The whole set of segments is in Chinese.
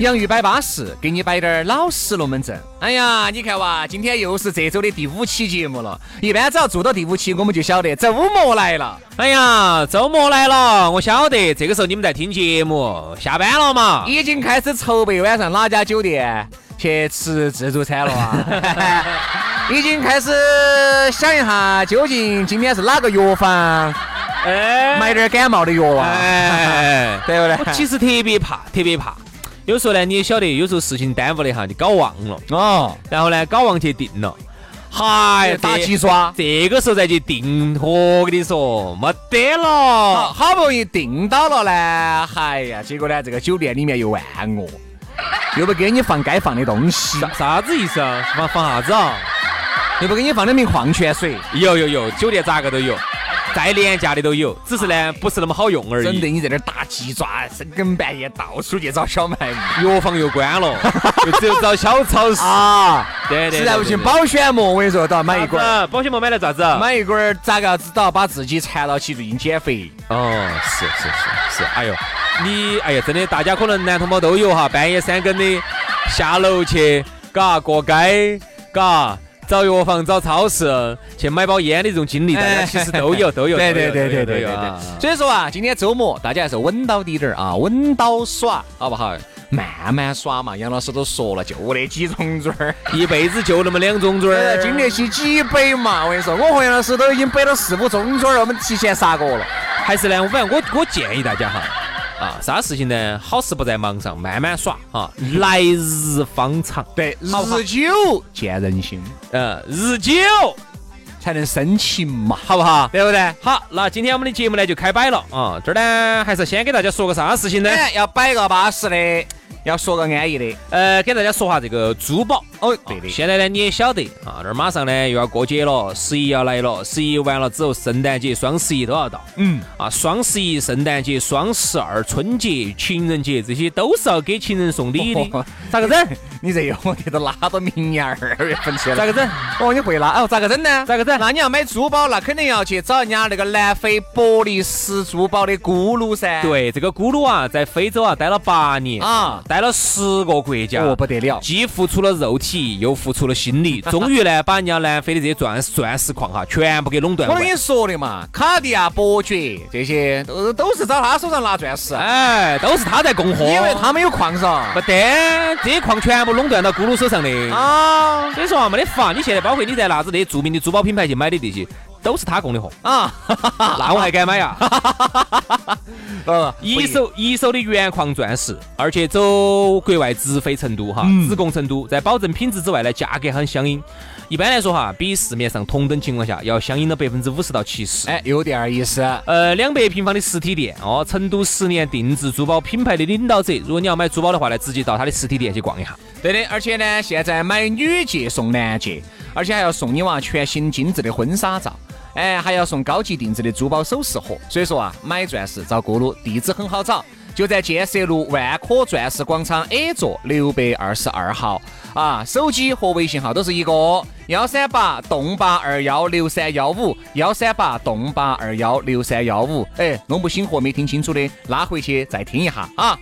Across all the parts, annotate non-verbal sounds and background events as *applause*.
洋芋摆巴适，给你摆点儿老实龙门阵。哎呀，你看哇，今天又是这周的第五期节目了。一般只要做到第五期，我们就晓得周末来了。哎呀，周末来了，我晓得这个时候你们在听节目，下班了嘛，已经开始筹备晚上哪家酒店去吃自助餐了啊，*laughs* 已经开始想一下究竟今天是哪个药房，哎，买点感冒的药啊，哎，*laughs* 对不对？我其实特别怕，特别怕。有时候呢，你也晓得，有时候事情耽误了哈，你搞忘了。哦，然后呢，搞忘去定了，嗨，打鸡刷，这个时候再去定，我跟你说，没得了，好不容易定到了呢，哎呀，结果呢，这个酒店里面又万恶，又不给你放该放的东西，啥啥子意思啊？放放啥子啊？又不给你放两瓶矿泉水，有有有，酒店咋个都有。再廉价的都有，只是呢不是那么好用而已。整得你在那儿打鸡爪，深更半夜到处去找小卖部，药房又关了，就只有找小超市啊。对对，实在不行保鲜膜，我跟你说都要买一管。保鲜膜买来咋子？买一管咋个子都要把自己缠到起，最近减肥。哦，是是是是，哎呦，你哎呀，真的，大家可能男同胞都有哈，半夜三更的下楼去，嘎过街，嘎。找药房、找超市去买包烟的这种经历，大家其实都有，都有，*laughs* 对对对对对对对。所以说啊，今天周末大家还是稳到底点儿啊，稳到耍，好不好？慢慢耍嘛。杨老师都说了，就那几种嘴儿，一辈子就那么两种嘴儿，经得起几杯嘛。我跟你说，我和杨老师都已经摆了四五种嘴儿，我们提前杀过了。还是呢，反正我我建议大家哈。啊，啥事情呢？好事不在忙上，慢慢耍哈。来日方长，对，日久见人心，嗯，日久才能生情嘛，好不好？对不对？好，那今天我们的节目呢就开摆了啊。这儿呢还是先给大家说个啥事情呢？要摆个巴适的。要说个安逸的，呃，给大家说下这个珠宝哦，对的。现在呢，你也晓得啊，这儿马上呢又要过节了，十一要来了，十一完了之后，圣诞节、双十一都要到。嗯，啊，双十一、圣诞节、双十二、春节、情人节，这些都是要给情人送礼的。咋个整？*laughs* 你这个问题都拉到明年二月份去了。咋个整？哦，你会拉？哦，咋个整呢？咋个整？那你要买珠宝，那肯定要去找人家那个南非伯利斯珠宝的咕噜噻。对，这个咕噜啊，在非洲啊待了八年啊，待了十个。国家哦不得了，既付出了肉体，又付出了心力，终于呢把人家南非的这些钻钻石矿哈全部给垄断。我跟你说的嘛，卡地亚伯爵这些都都是找他手上拿钻石，哎，都是他在供货，因为他们有矿噻，不得，这些矿全部垄断到咕噜手上的啊。所以说啊，没得法，你现在包括你在啥子那些著名的珠宝品牌去买的这些。都是他供的货啊，*laughs* 那我还敢买呀？*laughs* 呃，一手一手的原矿钻石，而且走国外直飞成都哈，直供成都，在保证品质之外呢，价格很相应。一般来说哈，比市面上同等情况下要相应了百分之五十到七十。哎，有点意思。呃，两百平方的实体店哦，成都十年定制珠宝品牌的领导者。如果你要买珠宝的话呢，直接到他的实体店去逛一下。对的，而且呢，现在买女戒送男戒，而且还要送你娃全新精致的婚纱照。哎，还要送高级定制的珠宝首饰盒，所以说啊，买钻石找咕噜，地址很好找，就在建设路万科钻石广场 A 座六百二十二号啊。手机和微信号都是一个幺三八洞八二幺六三幺五幺三八洞八二幺六三幺五。哎，弄不醒和没听清楚的，拉回去再听一下啊。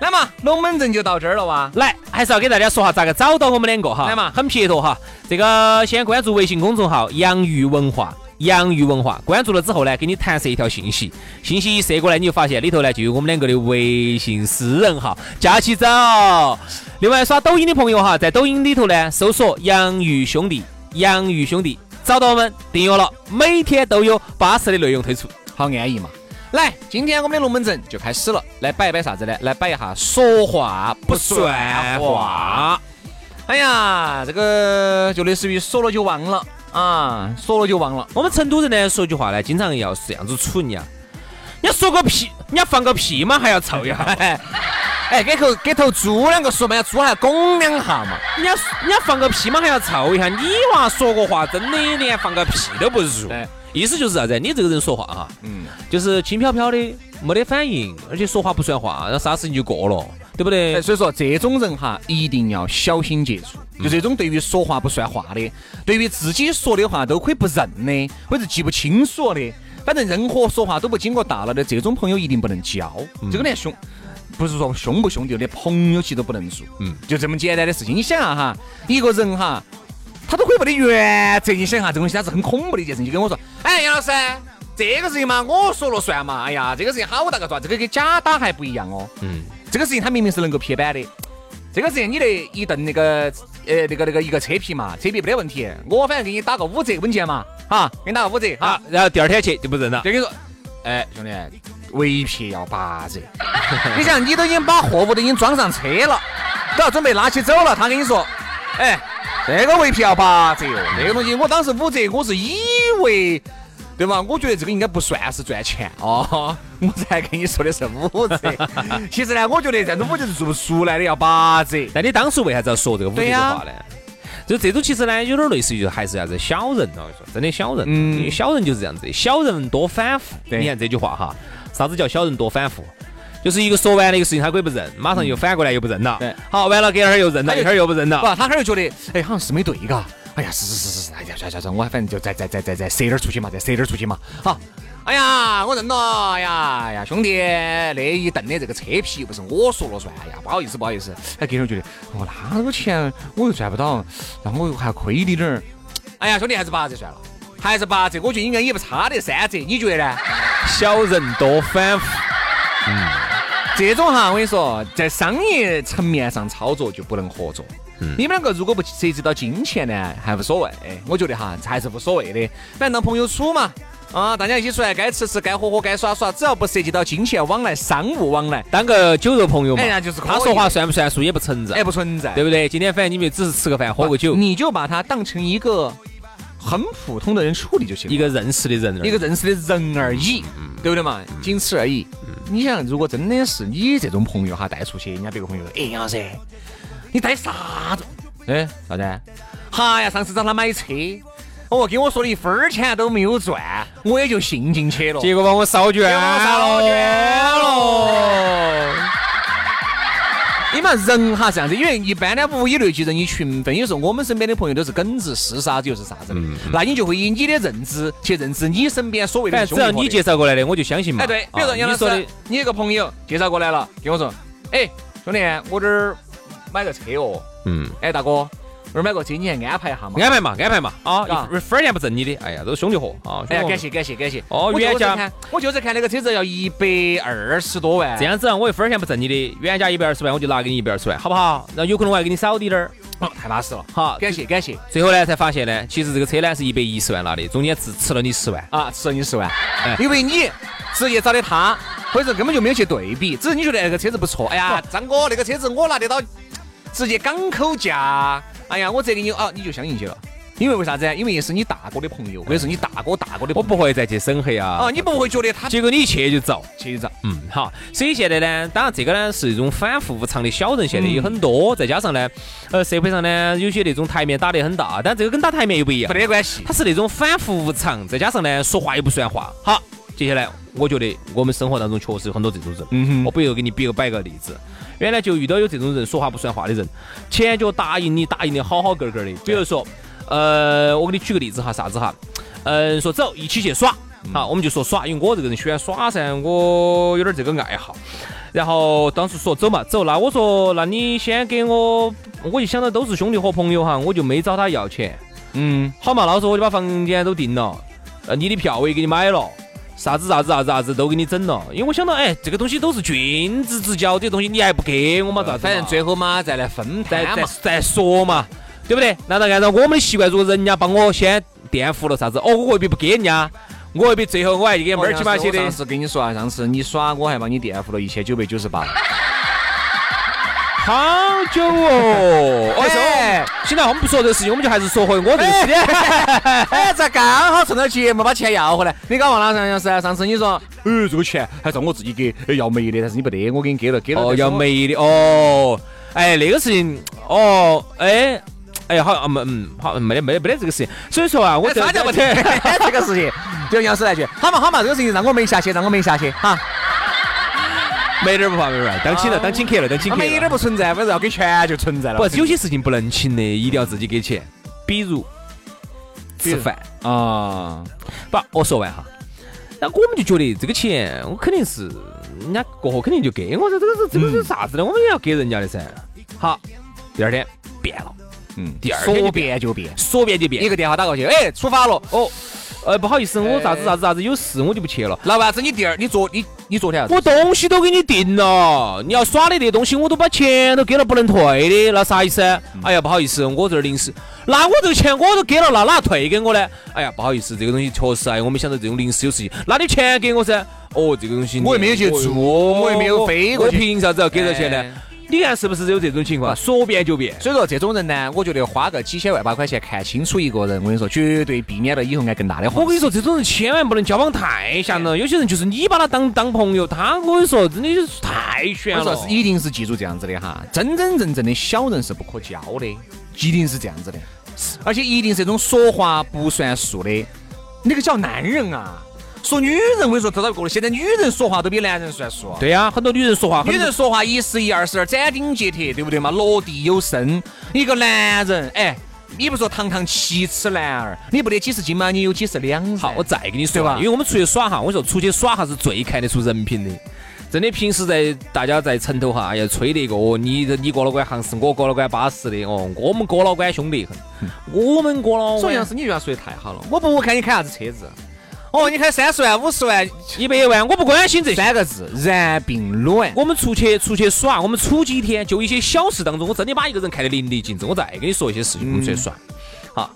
来嘛，龙门阵就到这儿了哇！来，还是要给大家说下咋个找到我们两个哈。来嘛，很撇脱哈。这个先关注微信公众号“洋芋文化”。洋芋文化关注了之后呢，给你弹射一条信息，信息一射过来，你就发现里头呢就有我们两个的微信私人号，加起走。另外刷抖音的朋友哈，在抖音里头呢搜索“洋芋兄弟”，洋芋兄弟找到我们订阅了，每天都有巴适的内容推出，好安逸嘛。来，今天我们的龙门阵就开始了，来摆一摆啥子呢？来摆一下说话不算话。哎呀，这个就类似于说了就忘了啊，说了就忘了。我们成都人呢，说句话呢，经常要是这样子蠢呀。你要说个屁，你要放个屁嘛，还要凑一下。哎，给头给头猪两个说嘛，猪还要拱两下嘛。你要你要放个屁嘛，还要凑一下。你娃说个话，真的连放个屁都不如。意思就是啥子？你这个人说话哈，嗯，就是轻飘飘的，没得反应，而且说话不算话，然后啥事情就过了，对不对？所以说这种人哈，一定要小心接触。就这种对于说话不算话的，对于自己说的话都可以不认的，或者记不清楚的，反正任何说话都不经过大脑的这种朋友一定不能交。这个连兄，不是说兄不兄弟，连朋友其实都不能做。嗯，就这么简单的事情。你想啊哈，一个人哈。他都可以没得原则，你想哈，这东西它是很恐怖的一件事。情。就跟我说，哎，杨老师，这个事情嘛，我说了算嘛。哎呀，这个事情好大个抓，这个跟假打还不一样哦。嗯，这个事情他明明是能够撇板的。这个事情你得一顿那个，呃，那个那个一个车皮嘛，车皮没得问题。我反正给你打个五折，稳健嘛，哈，给你打个五折，好，然后第二天去就不认了。就跟你说，哎，兄弟，尾皮要八折。*laughs* 你想，你都已经把货物都已经装上车了，都要准备拉起走了，他跟你说，哎。这个尾皮要八折哦，这个东西我当时五折，我是以为，对吗？我觉得这个应该不算是赚钱哦，*laughs* 我才跟你说的是五折。*laughs* 其实呢，我觉得这种我就是做不出来的，要八折。但你当时为啥子要说这个五折的话呢？就这种其实呢，有点类似于就还是啥子小人哦，说真的小人，嗯，小人就是这样子，小人多反复。你看这句话哈，啥子叫小人多反复？就是一个说完的一个事情，他可以不认，马上又反过来又不认了。对，好，完了，隔会儿又认了，一会儿又不认了。不，他哈儿又觉得，哎，好像是没对，嘎。哎呀，是是是是是，哎呀，算算算，我反正就再再再再再塞点出去嘛，再塞点出去嘛。好，哎呀，我认了。哎呀哎呀，兄弟，那一顿的这个车皮又不是我说了算。哎呀，不好意思不好意思。哎，隔会儿觉得，哦，那个钱我又赚不到，那我还亏你点儿。哎呀，兄弟，还是八折算了，还是八折，我觉得应该也不差得三折，你觉得呢？小人多反复。嗯。这种哈，我跟你说，在商业层面上操作就不能合作。你们两个如果不涉及到金钱呢，还无所谓。我觉得哈，还是无所谓的。反正当朋友处嘛，啊，大家一起出来，该吃吃，该喝喝，该耍耍，只要不涉及到金钱往来、商务往来，当个酒肉朋友嘛。哎呀，就是他说话算不算数也不存在，也不存在，对不对？今天反正你们只是吃个饭、喝个酒，你就把他当成一个很普通的人处理就行了，一个认识的人，一个认识的人而已，对不对嘛？仅此而已。你想，如果真的是你这种朋友哈带出去，人家别个朋友说，哎杨老师，你带啥子？哎啥子？哈呀，上次找他买车，哦跟我说的一分钱都没有赚，我也就信进去了，结果把我烧卷了，了。你们人哈这样子，因为一般呢，物以类聚，人以群分。有时候我们身边的朋友都是耿直，是啥子就是啥子的。那你就会以你的认知去认知你身边所谓的。只要你介绍过来的，我就相信嘛。哎，对，比如说杨老师，你一个朋友介绍过来了，跟我说，哎，兄弟，我这儿买个车哦。嗯。哎，大哥。这儿买个车，你还安排一下嘛？安排嘛，安排嘛。啊，一分钱不挣你的。哎呀，都是兄弟伙啊！哎呀，感谢感谢感谢。哦，原价我就是看那个车子要一百二十多万。这样子，我一分钱不挣你的，原价一百二十万，我就拿给你一百二十万，好不好？然后有可能我还给你少滴点儿。哦，太巴适了。好，感谢感谢。最后呢，才发现呢，其实这个车呢是一百一十万拿的，中间只吃了你十万啊，吃了你十万。因为你直接找的他，或者根本就没有去对比，只是你觉得那个车子不错。哎呀，张哥，那个车子我拿得到，直接港口价。哎呀，我这给你啊，你就相信去了，因为为啥子？因为也是你大哥的朋友，或者是你大哥大哥的，我不会再去审核啊。啊，你不会觉得他？结果你一去就遭，去就遭。嗯，好。所以现在呢，当然这个呢是一种反复无常的小人，现在有很多，再加上呢，呃，社会上呢有些那种台面打得很大，但这个跟打台面又不一样，没得关系。他是那种反复无常，再加上呢说话又不算话。好，接下来我觉得我们生活当中确实有很多这种人。嗯哼。我不如给你比个摆个例子。原来就遇到有这种人说话不算话的人，前脚答应你答应的好好个个的。比如说，呃，我给你举个例子哈，啥子哈？嗯，说走一起去耍，好，我们就说耍，因为我这个人喜欢耍噻，我有点这个爱好。然后当时说走嘛，走，那我说那你先给我，我就想到都是兄弟和朋友哈，我就没找他要钱。嗯，好嘛，那时候我就把房间都订了，呃，你的票我也给你买了。啥子啥子啥子啥子都给你整了，因为我想到，哎，这个东西都是君子之交，这东西你还不给我嘛？咋？反正最后嘛，再来分再再再说嘛，对不对？难道按照我们的习惯，如果人家帮我先垫付了啥子？哦，我未必不给人家，我未必最后我还给猫儿起码写的。上次跟你说啊，上次你耍我还帮你垫付了一千九百九十八。好久哦！哎，现在我们不说这个事情，我们就还是说回我这个事情。哎，这刚好趁着节目把钱要回来。你搞忘了上次？上次你说，呃，这个钱还是我自己给要没的，但是你不得，我给你给了，给了。哦，要没的哦。哎，那个事情，哦，哎，哎，好，嗯嗯，好，没得没得没得这个事情。所以说啊，我啥叫不得 *laughs* 这个事情？就杨师来句，好嘛好嘛，这个事情让我没下去，让我没下去，哈。*laughs* 没点不怕，没点当请了，当请客了，当请客。没点不存在，反正要给钱就存在了。不，有些事情不能请的，一定要自己给钱。比如吃饭啊，不，我说完哈。那我们就觉得这个钱，我肯定是人家过后肯定就给我噻。这个是这个是啥子呢？我们也要给人家的噻。好，第二天变了。嗯，第二天说变就变，说变就变。一个电话打过去，哎，出发了。哦。呃，不好意思，我啥子啥子啥子有事，我就不去了。老板子，你第二，你昨你你昨天我东西都给你定了，你要耍的那东西我都把钱都给了，不能退的，那啥意思？哎呀，不好意思，我这儿临时，那我这个钱我都给了，那哪退给我呢？哎呀，不好意思，这个东西确实哎，我没想到这种临时有事情，那你钱给我噻。哦，这个东西我也没有去做，我也没有飞过去，我凭啥子要给这钱呢？你看是不是有这种情况？说变就变。所以说这种人呢，我觉得花个几千万把块钱看清楚一个人，我跟你说，绝对避免了以后挨更大的祸。我跟你说，这种人千万不能交往太像了。有些人就是你把他当当朋友，他我跟你说真的是太悬了。我说是一定是记住这样子的哈，真真正正的小人是不可交的，一定是这样子的，而且一定是这种说话不算数的，那个叫男人啊。说女人，我跟你说，多少过了。现在女人说话都比男人算数。对呀，很多女人说话，女人说话一是一二十，斩钉截铁，对不对嘛？落地有声。一个男人，哎，你不说堂堂七尺男儿，你不得几十斤吗？你有几十两？好，我再跟你说吧，因为我们出去耍哈，我说出去耍哈是最看得出人品的。真的，平时在大家在城头哈，哎呀，吹那个哦，你你郭老倌行是我郭老倌巴适的哦，我们哥老倌兄弟很，我们哥老。说杨是你这样说的太好了，我不看你开啥子车子。哦，你开三十万、五十万、一百万，我不关心这三个字，然并卵。我们出去出去耍，我们处几天，就一些小事当中，我真的把一个人看得淋漓尽致。我再跟你说一些事情，我们出去耍，好。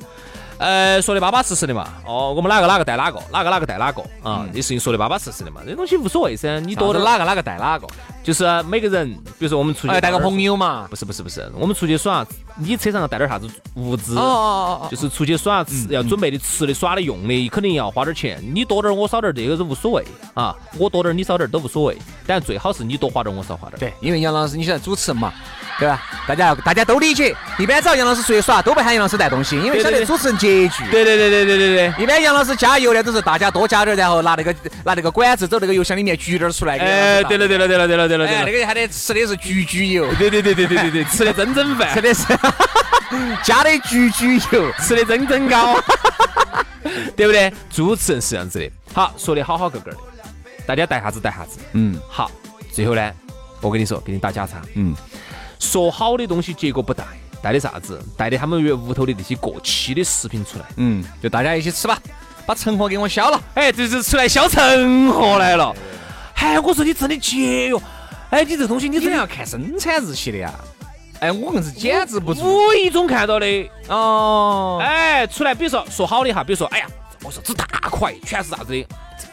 呃，说的巴巴适适的嘛。哦，我们哪个哪个带哪个，哪个哪个带哪个啊？这事情说的巴巴适适的嘛。这东西无所谓噻，你多的哪个哪个带哪个，就是每个人，比如说我们出去带个朋友嘛。不是不是不是，我们出去耍，你车上要带点啥子物资？哦哦哦就是出去耍吃要准备的吃的耍的用的，肯定要花点钱。你多点我少点，这个是无所谓啊。我多点你少点都无所谓，但最好是你多花点我少花点。对，因为杨老师你现在主持人嘛。对吧？大家大家都理解。一般只要杨老师出去耍，都不喊杨老师带东西，因为晓得主持人拮据。对对对对对对对。一般杨老师加油呢，都是大家多加点，然后拿那个拿那个管子走那个油箱里面举点出来。哎，对了对了对了对了对那个还得吃的是焗焗油。对对对对对对对，*laughs* 吃的蒸蒸饭，吃的是 *laughs* 加的焗焗油，吃的蒸蒸糕，*laughs* 对不对？主持人是这样子的。好，说的好好个个的，大家带啥子带啥子。嗯，好。最后呢，我跟你说，给你打假叉。嗯。说好的东西，结果不带，带的啥子？带的他们屋头的那些过期的食品出来。嗯，就大家一起吃吧，把成货给我消了。哎，这是出来消成货来了。哎，我说你真的节约。哎，你这东西你真的要看生产日期的呀。哎，我硬是简直不无意中看到的。哦。哎，出来，比如说说好的哈，比如说，哎呀，我说这大块全是啥子的？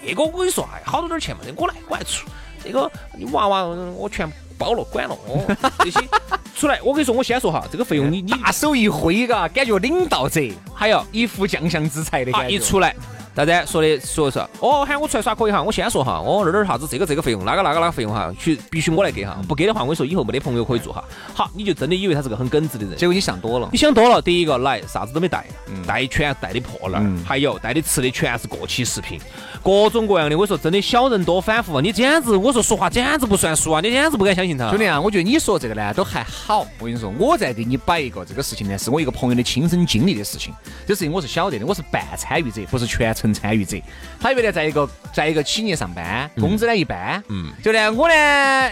这个我跟你说，哎，好多点钱嘛，我来我来出。这个你娃娃我全。包了，管了哦，这些 *laughs* 出来，我跟你说，我先说哈，这个费用你你大手一挥，嘎，感觉领导者，还有一副将相之才的感觉，一出来。大家说的说说。哦，喊我出来耍可以哈，我先说哈，哦那儿啥子这个这个费用，那个那个那个费用哈，去必须我来给哈，不给的话，我跟你说以后没得朋友可以做哈。好，你就真的以为他是个很耿直的人，结果你想多了，你想多了。第一个来啥子都没带，带全带的破烂，还有带的吃的全是过期食品，各种各样的。我说真的小人多反复，你简直我说说话简直不算数啊，你简直不敢相信他。兄弟啊，我觉得你说这个呢都还好，我跟你说，我再给你摆一个这个事情呢，是我一个朋友的亲身经历的事情，这事情我是晓得的，我是半参与者，不是全程参与者。他原来在一个在一个企业上班，工资呢一般。嗯，就呢，我呢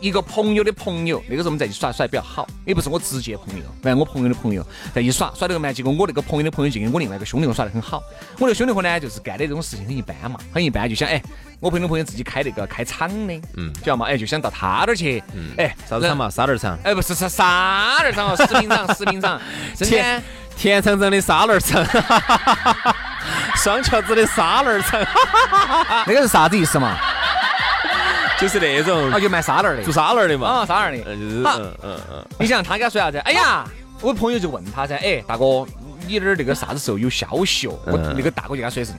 一个朋友的朋友，那个时候我们在一起耍耍的比较好，也不是我直接朋友，反正我朋友的朋友在一起耍耍那个嘛。结果我那个朋友的朋友就跟我另外一个兄弟伙耍得很好。我那个兄弟伙呢，就是干的这种事情很一般嘛，很一般，就想哎，我朋友的朋友自己开那个开厂的，嗯，知道嘛？哎，就想到他那儿去，嗯，哎，啥子厂嘛？沙袋厂？哎，不是是沙袋厂哦，食品厂，食品厂，真的。田厂长的沙轮城，双桥子的沙轮城，*laughs* 那个是啥子意思嘛？就是那种啊，就卖沙拉的，做沙拉的嘛。啊，沙拉的。好嗯嗯嗯，你想他给他说啥子？哎呀，我朋友就问他噻，哎，大哥，你那儿那个啥子时候有消息哦？我那个大哥就跟他说的是，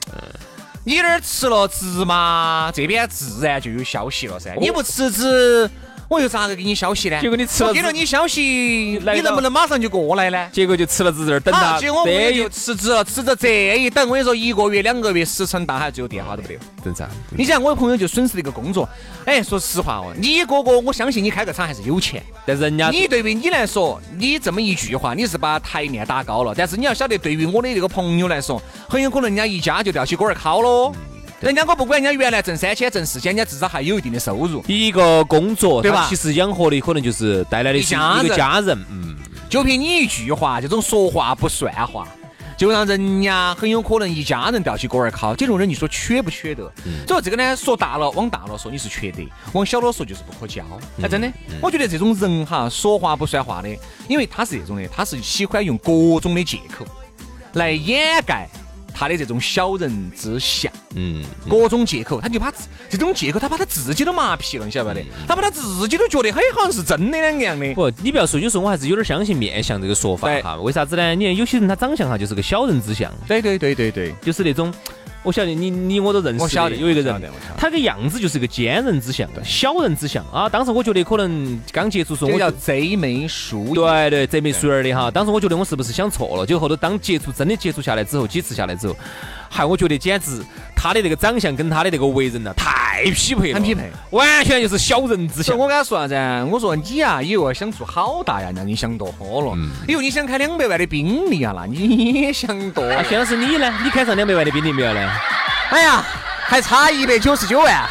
你那儿辞了职嘛，这边自然就有消息了噻。你不辞职，我又咋个给你消息呢？结果你吃了我给了你消息，你能不能马上就过来呢？结果就吃了职这儿等好，他，结果我就辞职了，辞职这一等，我跟你说，一个月、两个月，石沉大海，最后电话都没得。正常。你想，我的朋友就损失了一个工作。哎，说实话哦，你哥哥，我相信你开个厂还是有钱。但人家你对于你来说，你这么一句话，你是把台面打高了。但是你要晓得，对于我的那个朋友来说，很有可能人家一家就吊起锅儿烤喽。人家我不管人家原来挣三千、挣四千，人家至少还有一定的收入。一个工作，对吧？其实养活的可能就是带来的是一一个家人，嗯，就凭你一句话，这种说话不算话，就让人家很有可能一家人吊起锅儿烤。这种人你说缺不缺德？所以这个呢，说大了往大了说你是缺德，往小了说就是不可交。哎，真的，我觉得这种人哈，说话不算话的，因为他是这种的，他是喜欢用各种的借口来掩盖他的这种小人之相。嗯，各种借口，他就把自这种借口，他把他自己都麻痹了，你晓得不得？他把他自己都觉得，嘿，好像是真的两个样的。不，你不要说，有时候我还是有点相信面相这个说法对哈。为啥子呢？你看有些人他长相哈就是个小人之相，对对对对对。就是那种，我晓得你你我都认识，我晓得有一个人他个样子就是个奸人之相，小人之相啊。当时我觉得可能刚接触时候这个叫贼眉鼠眼。对对，贼眉鼠眼儿的哈。当时我觉得我是不是想错了？就后头当接触真的接触下来之后，几次下来之后，嗨，我觉得简直他的那个长相跟他的那个为人呐、太匹配了，很匹配，完全就是小人之相。我跟他说啥子？我说你呀，以后想做好大呀，那你想多喝了。以后你想开两百万的宾利啊，那你也想多了。啊，薛老师你呢？你开上两百万的宾利没有呢？*laughs* 哎呀，还差一百九十九万。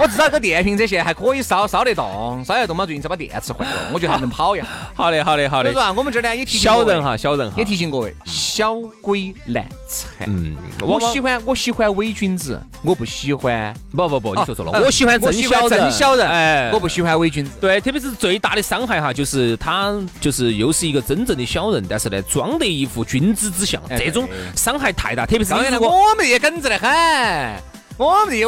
我至少个电瓶车现在还可以烧烧得动，烧得动嘛，最近才把电池换了，我觉得还能跑呀。好的，好的，好的所以说。啊，我们这儿呢也提醒小人哈，小人哈也。提醒各位，小鬼难缠。嗯，我喜欢我喜欢伪君子，我不喜欢。不不不，你说错了，呃我喜欢真小人，真小人，哎，我不喜欢伪君子。对，特别是最大的伤害哈，就是他就是又是一个真正的小人，但是呢，装得一副君子之相，哎这种伤害太大。特别是我们也耿直得很，我们这些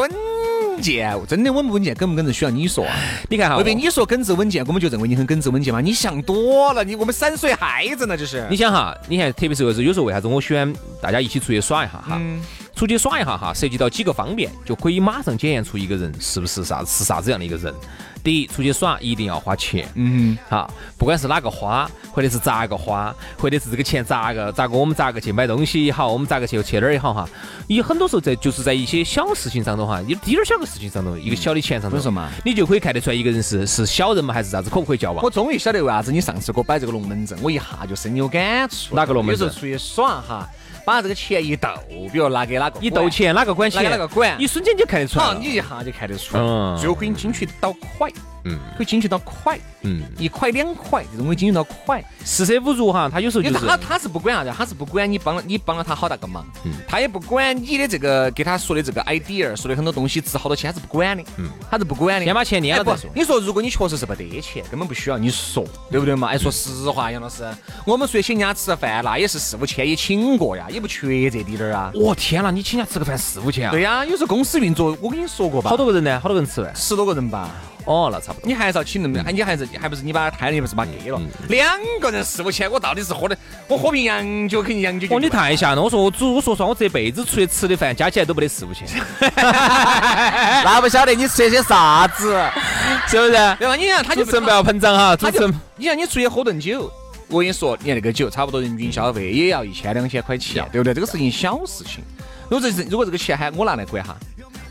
稳健，真的稳不稳健，耿不耿直需要你说啊。你看哈，未必你说耿直稳健，我们就认为你很耿直稳健吗？你想多了，你我们三岁孩子呢，这是。你想哈，你看，特别是有时候有时候为啥子我喜欢大家一起出去耍一下哈？嗯出去耍一下哈，涉及到几个方面，就可以马上检验出一个人是不是啥是啥子样的一个人。第一，出去耍一定要花钱，嗯，好，不管是哪个花，或者是咋个花，或者是这个钱咋个咋个，我们咋个去买东西也好，我们咋个去去哪儿也好哈，你很多时候在就是在一些小事情上头哈，一滴点儿小个事情上头，一个小的钱上头，为什么你就可以看得出来一个人是是小人嘛，还是啥子，可不可以交往？我？终于晓得为啥子你上次给我摆这个龙门阵，我一下就深有感触。哪个龙门阵？有时候出去耍哈，把这个钱一斗，比如拿给哪个管，一斗钱哪个管钱？哪个管一瞬间就看得出来好，了。你一下就看得出来，嗯最后给你进去到快，嗯可以精确到块，嗯，一块两块这种可以精确到块。四舍五入哈，他有时候就是他他是不管啥子，他是不管你帮了你帮了他好大个忙，嗯他也不管你的这个给他说的这个 idea，说的很多东西值好多钱，他是不管的，嗯他是不管的。先把钱捏了再说，。你说如果你确实是没得钱，根本不需要你说，对不对嘛？哎，说实话，杨老师，我们说请人家吃饭，那也是四五千也请过呀，也不缺这滴点儿啊。我天哪，你请人家吃个饭四五千啊？对呀，有时候公司运作，我跟你说过吧，好多个人呢？好多个人吃饭？十多个人吧。哦，那差不多。你还是要请那么，哎，你还是还不是你把他摊了，你不是把他给了？两个人四五千，我到底是喝的，我喝瓶洋酒肯定洋酒哦，你太吓人了！我说我主，我说实话，我这辈子出去吃的饭加起来都不得四五千，*laughs* 那不晓得你吃些啥子，是不是？对吧？你看他就主持人不要膨胀哈，主他就持人。你看你出去喝顿酒，我跟你说，你看那个酒差不多人均消费也要一千两千块钱，对不对？这个事情小事情。如果这是如果这个钱还我拿来管哈，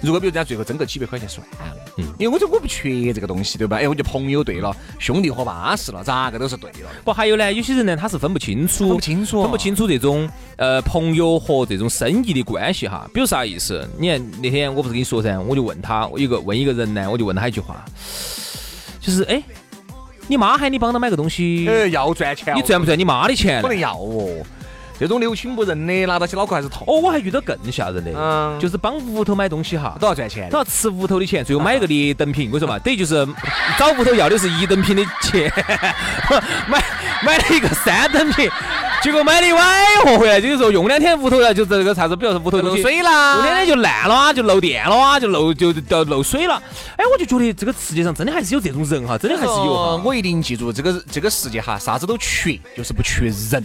如果比如人家最后挣个几百块钱算了，嗯，因为我这我不缺这个东西，对吧？哎，我就朋友对了，兄弟伙巴适了，咋个都是对了。不，还有呢，有些人呢，他是分不清楚，分不清楚分不清楚这种呃朋友和这种生意的关系哈。比如啥意思？你看那天我不是跟你说噻，我就问他，我一个问一个人呢，我就问他一句话，就是哎，你妈喊你帮他买个东西，呃，要赚钱哦，你赚不赚你妈的钱呢可能？要哦。这种六亲不认的，拿到起脑壳还是痛。哦，我还遇到更吓人的，嗯就是帮屋头买东西哈，都要赚钱都。要吃屋头的钱，最后买一个劣等品，我说嘛，*laughs* 等于就是找屋头要的是一等品的钱，*laughs* 买买了一个三等品，结果买的歪货回来，就是说用两天屋头了，就这个啥子，比如说屋头漏水啦，用两天就烂了啊，就漏电了啊，就漏就就漏水了。哎，我就觉得这个世界上真的还是有这种人哈，真的还是有。我一定记住这个这个世界哈，啥子都缺，就是不缺人。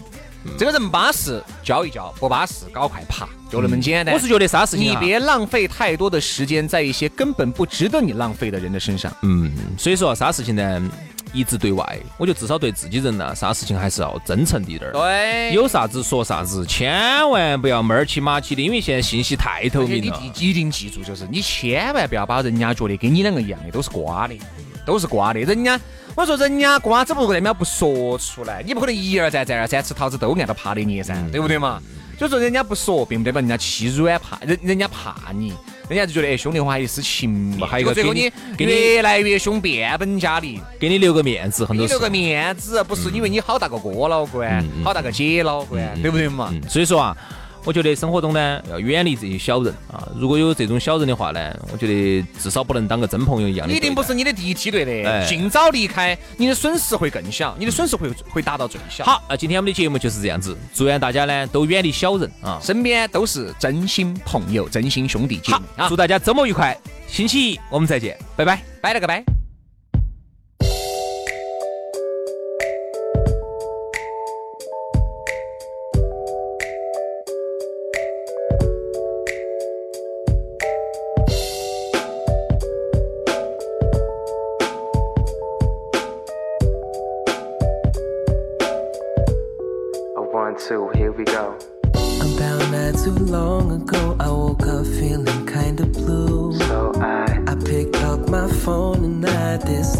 这个人巴适，教一教；不巴适，搞快爬，就那么简单。我是觉得啥事情，你别浪费太多的时间在一些根本不值得你浪费的人的身上。嗯，所以说啥事情呢？一直对外，我觉得至少对自己人呐，啥事情还是要真诚一点儿。对，有啥子说啥子，千万不要闷儿起马起的，因为现在信息太透明了。你一定记住，就是你千万不要把人家觉得跟你两个一样的都是瓜的，都是瓜的。人家我说人家瓜，子不过人家不说出来，你不可能一而再再而三吃桃子都按到怕的捏噻，对不对嘛？所以说人家不说，并不代表人家欺软怕人，人家怕你。人家就觉得哎，兄弟伙还一丝情嘛，还有一个最后你越来越凶，变本加厉，给你留个面子，很多留个面子，不是因为你好大个哥老倌，好大个姐老倌，对不对嘛？所以说啊。我觉得生活中呢，要远离这些小人啊。如果有这种小人的话呢，我觉得至少不能当个真朋友一样的。一定不是你的第一梯队的，尽早离开，你的损失会更小，你的损失会会达到最小。好，那今天我们的节目就是这样子，祝愿大家呢都远离小人啊，身边都是真心朋友、真心兄弟姐妹啊。祝大家周末愉快，星期一我们再见，拜拜，拜了个拜。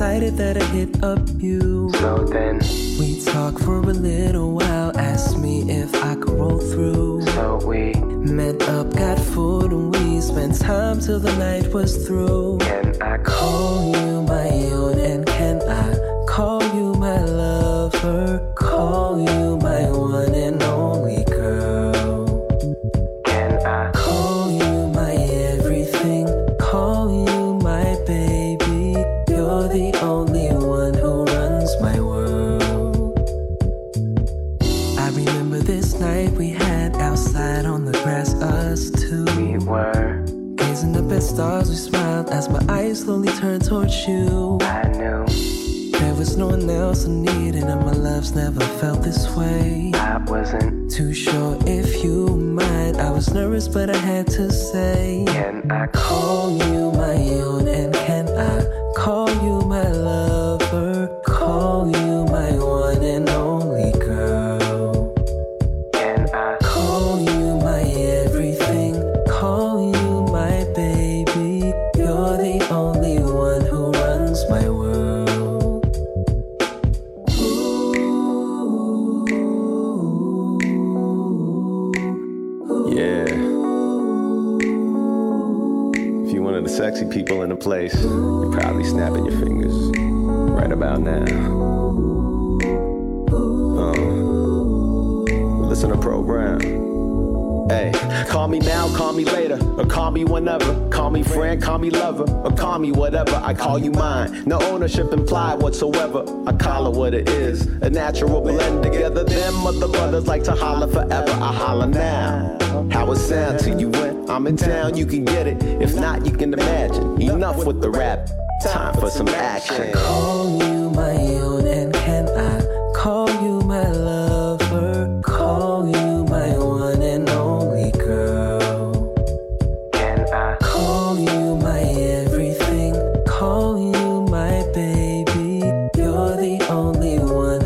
Decided that I hit up you. So then we talked for a little while, asked me if I could roll through. So we met up, got food, and we spent time till the night was through. Can I call you my own and can I call you my lover? Call you slowly turned towards you. I knew there was no one else I needed, and my love's never felt this way. I wasn't too sure if you might. I was nervous, but I had to say, Can I call you my own? And can I call you my lover? Place, you're probably snapping your fingers right about now. Uh, listen to program. Hey, call me now, call me later, or call me whenever. Call me friend, call me lover, or call me whatever. I call you mine. No ownership implied whatsoever. I call it what it is. A natural blend together. Them other brothers like to holler forever. I holler now. How it sound to you when I'm in town? You can get it. If not, you can imagine. Enough with the rap. Time for some action. Call you my own, and can I call you my lover? Call you my one and only girl. Can I call you my everything? Call you my baby. You're the only one